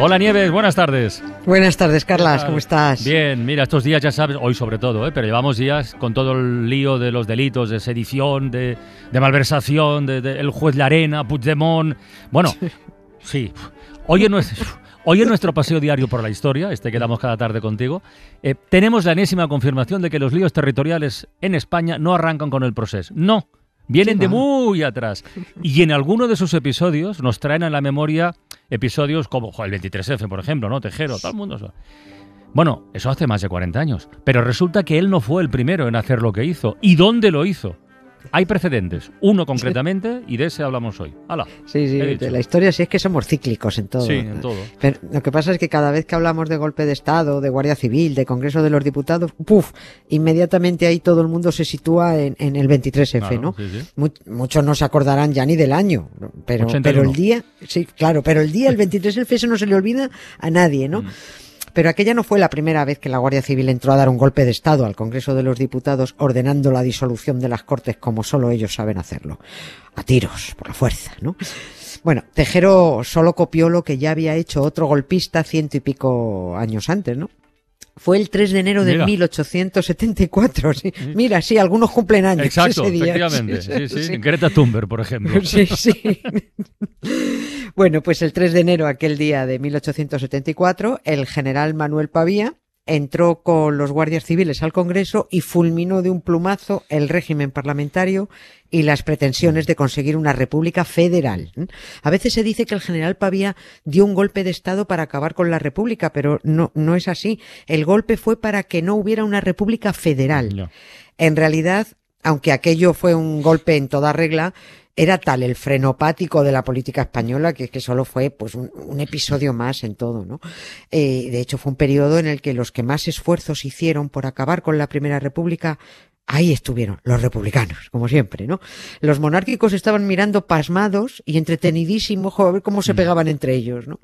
Hola Nieves, buenas tardes. Buenas tardes, Carlas, ¿cómo estás? Bien, mira, estos días ya sabes, hoy sobre todo, ¿eh? pero llevamos días con todo el lío de los delitos de sedición, de, malversación, de, el juez Larena, Puigdemont. Bueno, sí. Hoy en nuestro, hoy en nuestro paseo diario por la historia, este que damos cada tarde contigo, eh, tenemos la enésima confirmación de que los líos territoriales en España no arrancan con el proceso. No, vienen de muy atrás. Y en alguno de sus episodios nos traen a la memoria episodios como el 23F, por ejemplo, ¿no? Tejero, todo el mundo. Bueno, eso hace más de 40 años. Pero resulta que él no fue el primero en hacer lo que hizo. ¿Y dónde lo hizo? Hay precedentes, uno concretamente, y de ese hablamos hoy. ¡Hala! Sí, sí, de la historia sí es que somos cíclicos en todo. Sí, en todo. Pero lo que pasa es que cada vez que hablamos de golpe de Estado, de Guardia Civil, de Congreso de los Diputados, ¡puf! Inmediatamente ahí todo el mundo se sitúa en, el 23F, ¿no? muchos no se acordarán ya ni del año, pero, pero el día, sí, claro, pero el día, el 23F, eso no se le olvida a nadie, ¿no? Mm. Pero aquella no fue la primera vez que la Guardia Civil entró a dar un golpe de Estado al Congreso de los Diputados ordenando la disolución de las Cortes como solo ellos saben hacerlo. A tiros, por la fuerza, ¿no? Bueno, Tejero solo copió lo que ya había hecho otro golpista ciento y pico años antes, ¿no? Fue el 3 de enero de 1874. Sí. Mira, sí, algunos cumplen años. Exacto, efectivamente. Sí, sí, Greta Thunberg, por ejemplo. Sí, sí. Bueno, pues el 3 de enero, aquel día de 1874, el general Manuel Pavía entró con los guardias civiles al Congreso y fulminó de un plumazo el régimen parlamentario y las pretensiones de conseguir una república federal. A veces se dice que el general Pavía dio un golpe de Estado para acabar con la república, pero no, no es así. El golpe fue para que no hubiera una república federal. En realidad, aunque aquello fue un golpe en toda regla, era tal el frenopático de la política española que, que solo fue pues un, episodio más en todo, ¿no? Eh, de hecho, fue un periodo en el que los que más esfuerzos hicieron por acabar con la Primera República Ahí estuvieron los republicanos, como siempre, ¿no? Los monárquicos estaban mirando pasmados y entretenidísimos a ver cómo se mm. pegaban entre ellos, ¿no?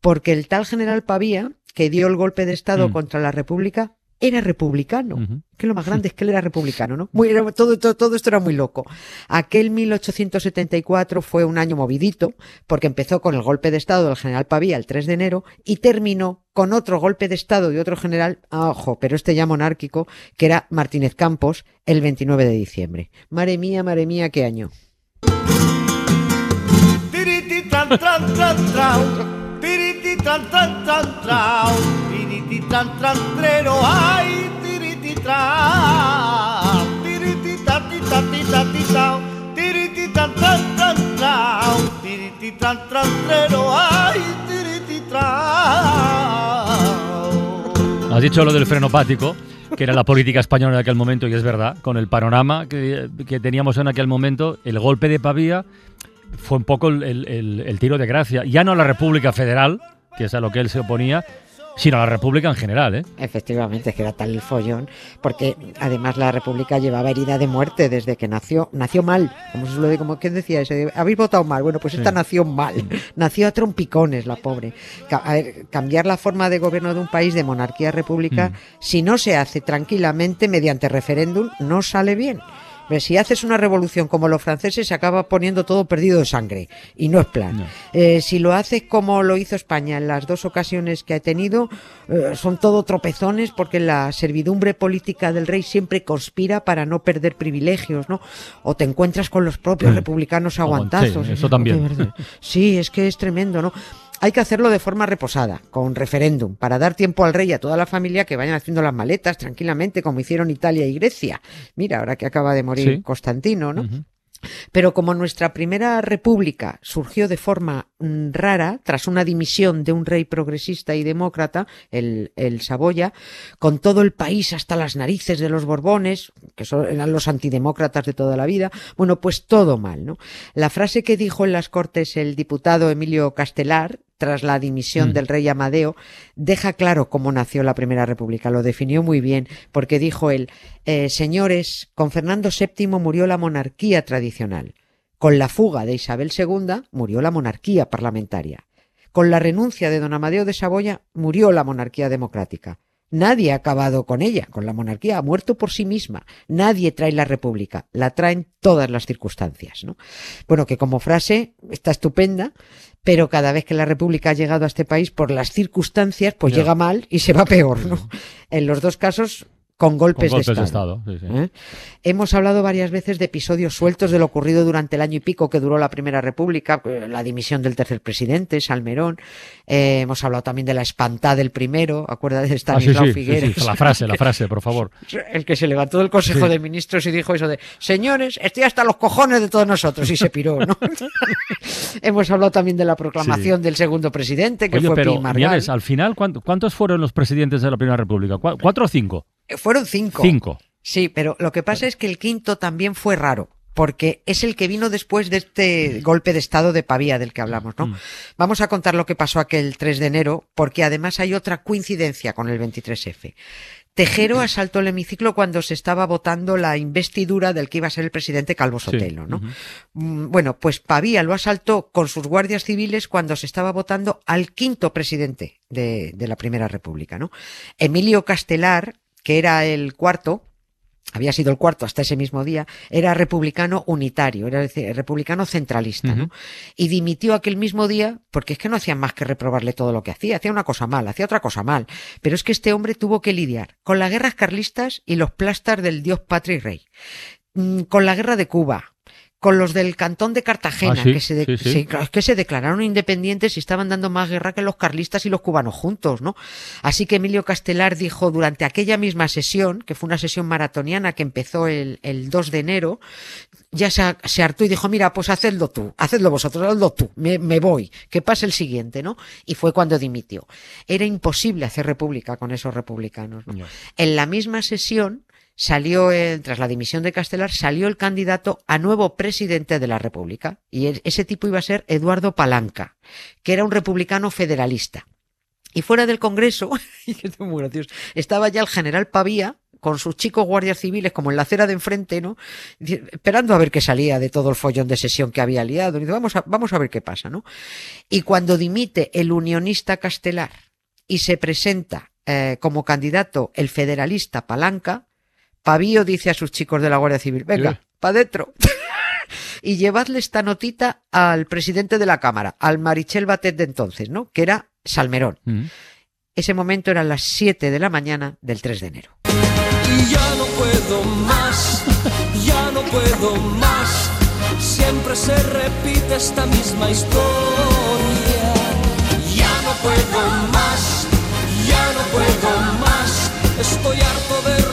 Porque el tal general Pavía, que dio el golpe de Estado mm. contra la República, era republicano. Que lo más grande es que él era republicano, ¿no? Muy, todo, todo, todo, esto era muy loco. Aquel 1874 fue un año movidito, porque empezó con el golpe de Estado del general Pavía el 3 de enero y terminó con otro golpe de Estado de otro general, ah, ojo, pero este ya monárquico, que era Martínez Campos, el 29 de diciembre. Madre mía, madre mía, qué año. Has dicho lo del frenopático, que era la política española en aquel momento, y es verdad, con el panorama que, teníamos en aquel momento, el golpe de Pavía fue un poco el, tiro de gracia. Ya no la República Federal, que es a lo que él se oponía, sino a la República en general, ¿eh? Efectivamente, es que era tal el follón, porque además la República llevaba herida de muerte desde que nació, nació mal, como se lo digo, como que decía ese, habéis votado mal, bueno, pues esta nació mal, mm. nació a trompicones la pobre. A ver, cambiar la forma de gobierno de un país de monarquía a república, mm. si no se hace tranquilamente mediante referéndum, no sale bien si haces una revolución como los franceses, se acaba poniendo todo perdido de sangre. Y no es plan. Eh, si lo haces como lo hizo España en las dos ocasiones que ha tenido, eh, son todo tropezones porque la servidumbre política del rey siempre conspira para no perder privilegios, ¿no? O te encuentras con los propios republicanos aguantazos. eso también. Sí, es que es tremendo, ¿no? Hay que hacerlo de forma reposada, con referéndum, para dar tiempo al rey y a toda la familia que vayan haciendo las maletas tranquilamente, como hicieron Italia y Grecia. Mira, ahora que acaba de morir Constantino, ¿no? Pero como nuestra primera república surgió de forma mm, rara, tras una dimisión de un rey progresista y demócrata, el, el, Saboya, con todo el país hasta las narices de los Borbones, que eran los antidemócratas de toda la vida, bueno, pues todo mal, ¿no? La frase que dijo en las Cortes el diputado Emilio Castelar, tras la dimisión Mm. del rey Amadeo, deja claro cómo nació la Primera República. Lo definió muy bien, porque dijo él, eh, señores, con Fernando VII murió la monarquía tradicional. Con la fuga de Isabel II murió la monarquía parlamentaria. Con la renuncia de don Amadeo de Saboya murió la monarquía democrática. Nadie ha acabado con ella, con la monarquía, ha muerto por sí misma. Nadie trae la república, la traen todas las circunstancias. ¿no? Bueno, que como frase está estupenda, pero cada vez que la república ha llegado a este país por las circunstancias, pues llega mal y se va peor. ¿no? En los dos casos, con Con golpes, de Estado. sí, sí. ¿eh? Hemos hablado varias veces de episodios sueltos de lo ocurrido durante el año y pico que duró la Primera República, eh, la dimisión del tercer presidente, Salmerón. Eh, hemos hablado también de la espantada del primero, acuérdate de Ah, Stanislao sí, sí, Figueres. La frase, la frase, por favor. El que se levantó del Consejo de Ministros y dijo eso de, señores, estoy hasta los cojones de todos nosotros, y se piró, ¿no? Hemos hablado también de la proclamación del segundo presidente, que Oye, fue pero, Pi al final, ¿cuánto- ¿cuántos fueron los presidentes de la Primera República? ¿Cu- ¿Cuatro o cinco? Eh, Fueron cinco. Cinco. Sí, pero lo que pasa es que el quinto también fue raro, porque es el que vino después de este golpe de estado de Pavía del que hablamos, ¿no? Mm. Vamos a contar lo que pasó aquel 3 de enero, porque además hay otra coincidencia con el 23F. Tejero asaltó el hemiciclo cuando se estaba votando la investidura del que iba a ser el presidente Calvo Sí. Sotelo, ¿no? Mm, Bueno, pues Pavía lo asaltó con sus guardias civiles cuando se estaba votando al quinto presidente de, de la Primera República, ¿no? Emilio Castelar, que era el cuarto, había sido el cuarto hasta ese mismo día, era republicano unitario, era decir, republicano centralista, ¿no? Y dimitió aquel mismo día porque es que no hacían más que reprobarle todo lo que hacía, hacía una cosa mal, hacía otra cosa mal, pero es que este hombre tuvo que lidiar con las guerras carlistas y los plastas del dios patria y rey, Mm, con la guerra de Cuba, con los del cantón de Cartagena, Ah, sí, que, se de- sí, sí. que se declararon independientes y estaban dando más guerra que los carlistas y los cubanos juntos, ¿no? Así que Emilio Castelar dijo durante aquella misma sesión, que fue una sesión maratoniana que empezó el, el 2 de enero, ya se, se hartó y dijo, mira, pues hacedlo tú, hacedlo vosotros, hazlo tú, me, me voy, que pase el siguiente, ¿no? Y fue cuando dimitió. Era imposible hacer república con esos republicanos. En la misma sesión salió, tras la dimisión de Castelar, salió el candidato a nuevo presidente de la República. Y e- ese tipo iba a ser Eduardo Palanca, que era un republicano federalista. Y fuera del Congreso, estaba ya el general Pavía con sus chicos guardias civiles como en la acera de enfrente, ¿no? Esperando a ver qué salía de todo el follón de sesión que había liado. Y vamos a, vamos a ver qué pasa, ¿no? Y cuando dimite el unionista Castelar y se presenta eh, como candidato el federalista Palanca, Pavío dice a sus chicos de la Guardia Civil, venga, ¿Qué? pa' dentro. y llevadle esta notita al presidente de la Cámara, al Marichel Batet de entonces, ¿no? Que era Salmerón. Ujú. Ese momento eran las 7 de la mañana del 3 de enero. Y ya no puedo más, ya no puedo más. Siempre se repite esta misma historia. Ya no puedo más, ya no puedo más. Estoy harto de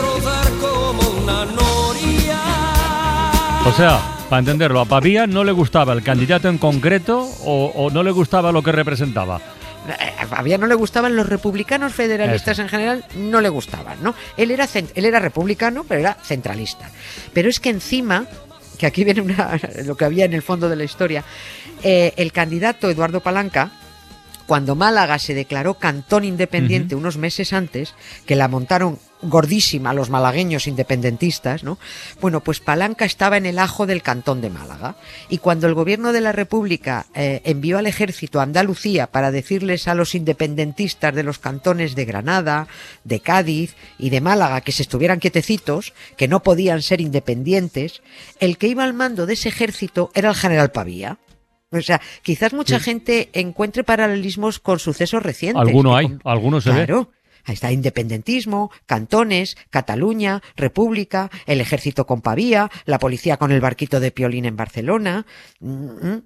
O sea, para entenderlo, a Pavía no le gustaba el candidato en concreto o, o no le gustaba lo que representaba. Eh, A Fabián no le gustaban los republicanos federalistas en general, no le gustaban, ¿no? Él era, él era republicano, pero era centralista. Pero es que encima, que aquí viene una- lo que había en el fondo de la historia, eh, el candidato Eduardo Palanca, cuando Málaga se declaró cantón independiente unos meses antes, que la montaron gordísima los malagueños independentistas, ¿no? Bueno, pues Palanca estaba en el ajo del cantón de Málaga. Y cuando el gobierno de la República eh, envió al ejército a Andalucía para decirles a los independentistas de los cantones de Granada, de Cádiz y de Málaga que se estuvieran quietecitos, que no podían ser independientes, el que iba al mando de ese ejército era el general Pavía. O sea, quizás mucha Sí. gente encuentre paralelismos con sucesos recientes. Alguno hay, con- alguno se ve. Ahí está independentismo, cantones, Cataluña, República, el ejército con Pavía, la policía con el barquito de Piolín en Barcelona. Mm, mm,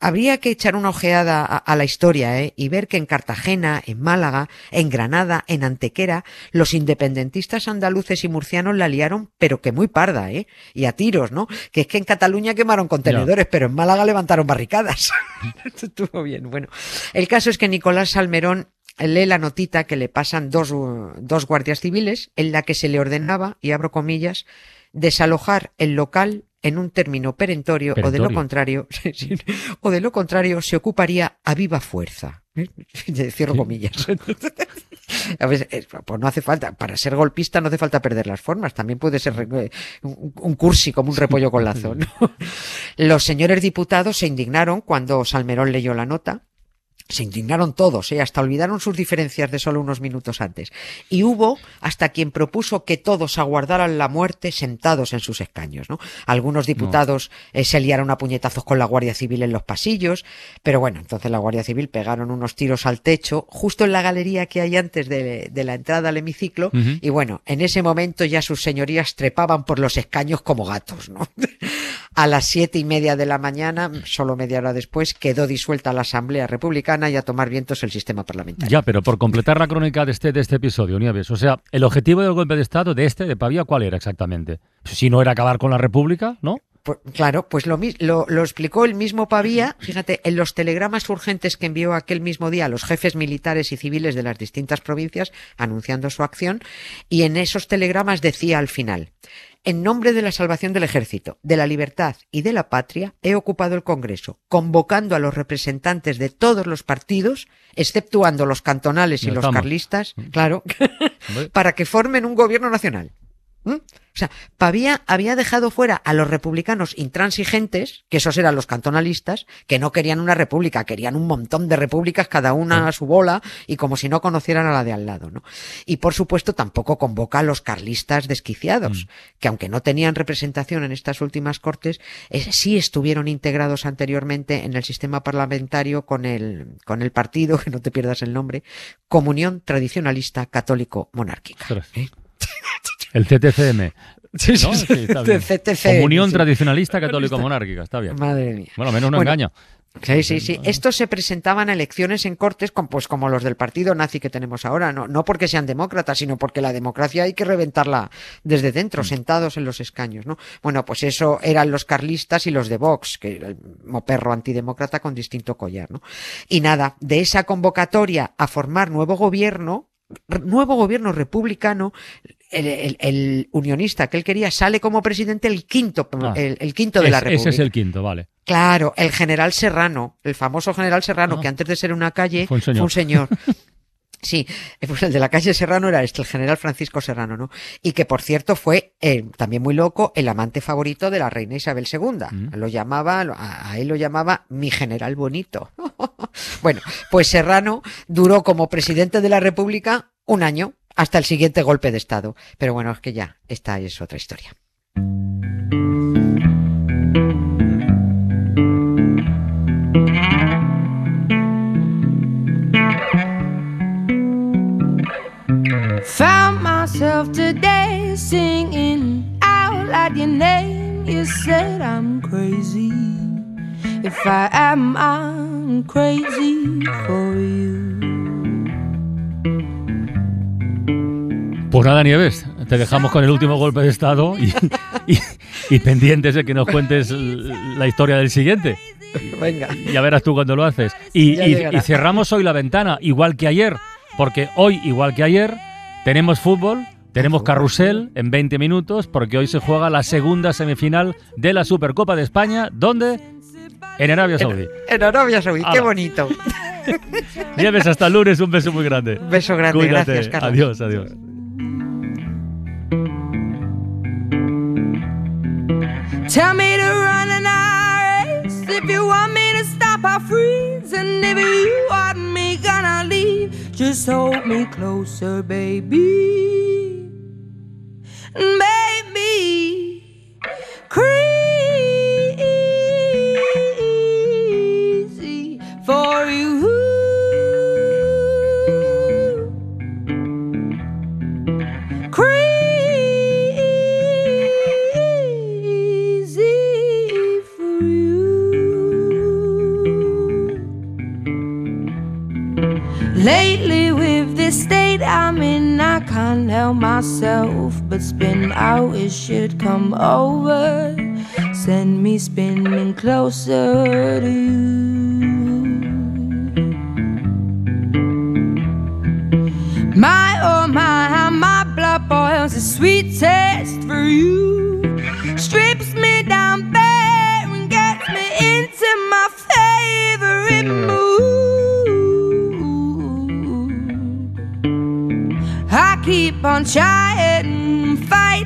habría que echar una ojeada a, a la historia ¿eh? y ver que en Cartagena, en Málaga, en Granada, en Antequera, los independentistas andaluces y murcianos la liaron, pero que muy parda, ¿eh? Y a tiros, ¿no? Que es que en Cataluña quemaron contenedores, pero en Málaga levantaron barricadas. Esto estuvo bien. Bueno, el caso es que Nicolás Salmerón lee la notita que le pasan dos, dos guardias civiles en la que se le ordenaba, y abro comillas, desalojar el local en un término perentorio, o de lo contrario, o de lo contrario se ocuparía a viva fuerza. ¿eh? Cierro comillas. A veces, pues no hace falta, para ser golpista no hace falta perder las formas, también puede ser eh, un, cursi como un repollo con lazo. Los señores diputados se indignaron cuando Salmerón leyó la nota se indignaron todos, ¿eh? hasta olvidaron sus diferencias de solo unos minutos antes. Y hubo hasta quien propuso que todos aguardaran la muerte sentados en sus escaños. ¿no? Algunos diputados eh, se liaron a puñetazos con la Guardia Civil en los pasillos, pero bueno, entonces la Guardia Civil pegaron unos tiros al techo, justo en la galería que hay antes de, la entrada al hemiciclo, y bueno, en ese momento ya sus señorías trepaban por los escaños como gatos. ¿no? a las siete y media de la mañana, solo media hora después, quedó disuelta la Asamblea Republicana y a tomar vientos el sistema parlamentario. Ya, pero por completar la crónica de este, de este episodio, Nieves, o sea, el objetivo del golpe de Estado de este, de Pavía, ¿cuál era exactamente? Si no era acabar con la República, ¿no? Pues, claro, pues lo, lo, lo, explicó el mismo Pavía, fíjate, en los telegramas urgentes que envió aquel mismo día a los jefes militares y civiles de las distintas provincias anunciando su acción, y en esos telegramas decía al final, en nombre de la salvación del ejército, de la libertad y de la patria, he ocupado el Congreso, convocando a los representantes de todos los partidos, exceptuando los cantonales y los carlistas, claro, para que formen un gobierno nacional. ¿Mm? O sea, Pavía había dejado fuera a los republicanos intransigentes, que esos eran los cantonalistas, que no querían una república, querían un montón de repúblicas, cada una a su bola, y como si no conocieran a la de al lado, ¿no? Y por supuesto tampoco convoca a los carlistas desquiciados, mm. que aunque no tenían representación en estas últimas cortes, sí estuvieron integrados anteriormente en el sistema parlamentario con el, con el partido, que no te pierdas el nombre, Comunión Tradicionalista Católico Monárquica. ¿eh? El CTCM. Sí, sí, Comunión Tradicionalista Católico Monárquica, está bien. Madre mía. Bueno, menos no engaño. Sí, sí, sí. Estos se presentaban a elecciones en cortes pues como los del partido nazi que tenemos ahora, no, no porque sean demócratas, sino porque la democracia hay que reventarla desde dentro, mm. sentados en los escaños, ¿no? Bueno, pues eso eran los carlistas y los de Vox, que el perro antidemócrata con distinto collar, ¿no? Y nada, de esa convocatoria a formar nuevo gobierno, nuevo gobierno republicano, el, unionista que él quería sale como presidente el quinto, ah. el, quinto de la República. Ese es el quinto, vale. Claro, el general Serrano, el famoso general Serrano, ah. que antes de ser una calle fue un señor. Sí, pues el de la calle Serrano era este, el general Francisco Serrano, ¿no? Y que por cierto fue eh, también muy loco, el amante favorito de la reina Isabel II. Mm. Lo llamaba, a él lo llamaba mi general bonito. bueno, pues Serrano duró como presidente de la República un año hasta el siguiente golpe de Estado. Pero bueno, es que ya, esta es otra historia. Found myself today singing out loud your name. You said I'm crazy. If I am, I'm crazy for you. Pues nada, Nieves, te dejamos con el último golpe de Estado y, pendientes de que nos cuentes la historia del siguiente. Venga. Ya verás tú cuando lo haces. Y, cerramos hoy la ventana, igual que ayer, porque hoy, igual que ayer, tenemos fútbol, tenemos carrusel en 20 minutos, porque hoy se juega la segunda semifinal de la Supercopa de España, ¿dónde? En Arabia Saudí. En, Arabia Saudí, qué bonito. Nieves, hasta el lunes, un beso muy grande. Beso grande, gracias, Carlos. Adiós, adiós. Tell me to run an race if you want me to stop, I'll freeze. And if you want me gonna leave, just hold me closer, baby. Can't help myself but spin out. It should come over, send me spinning closer to you. My oh my, how my blood boils a sweet taste for you. Strips me down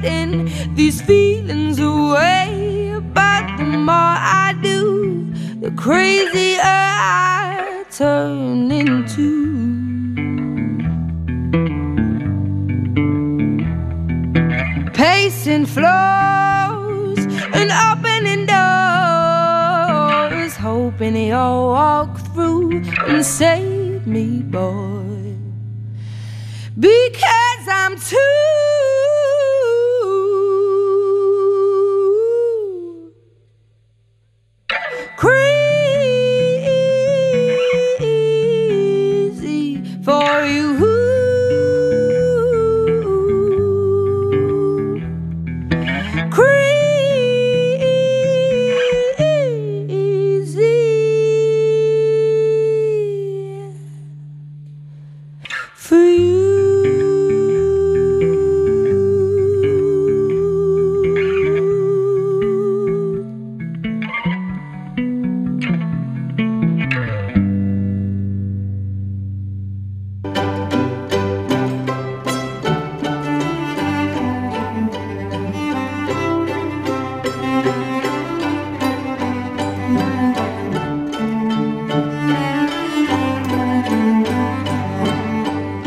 hiding these feelings away. But the more I do, the crazier I turn into. Pacing floors and opening doors, hoping you'll walk through and save me, boy. Because I'm too crazy for you. Crazy for you.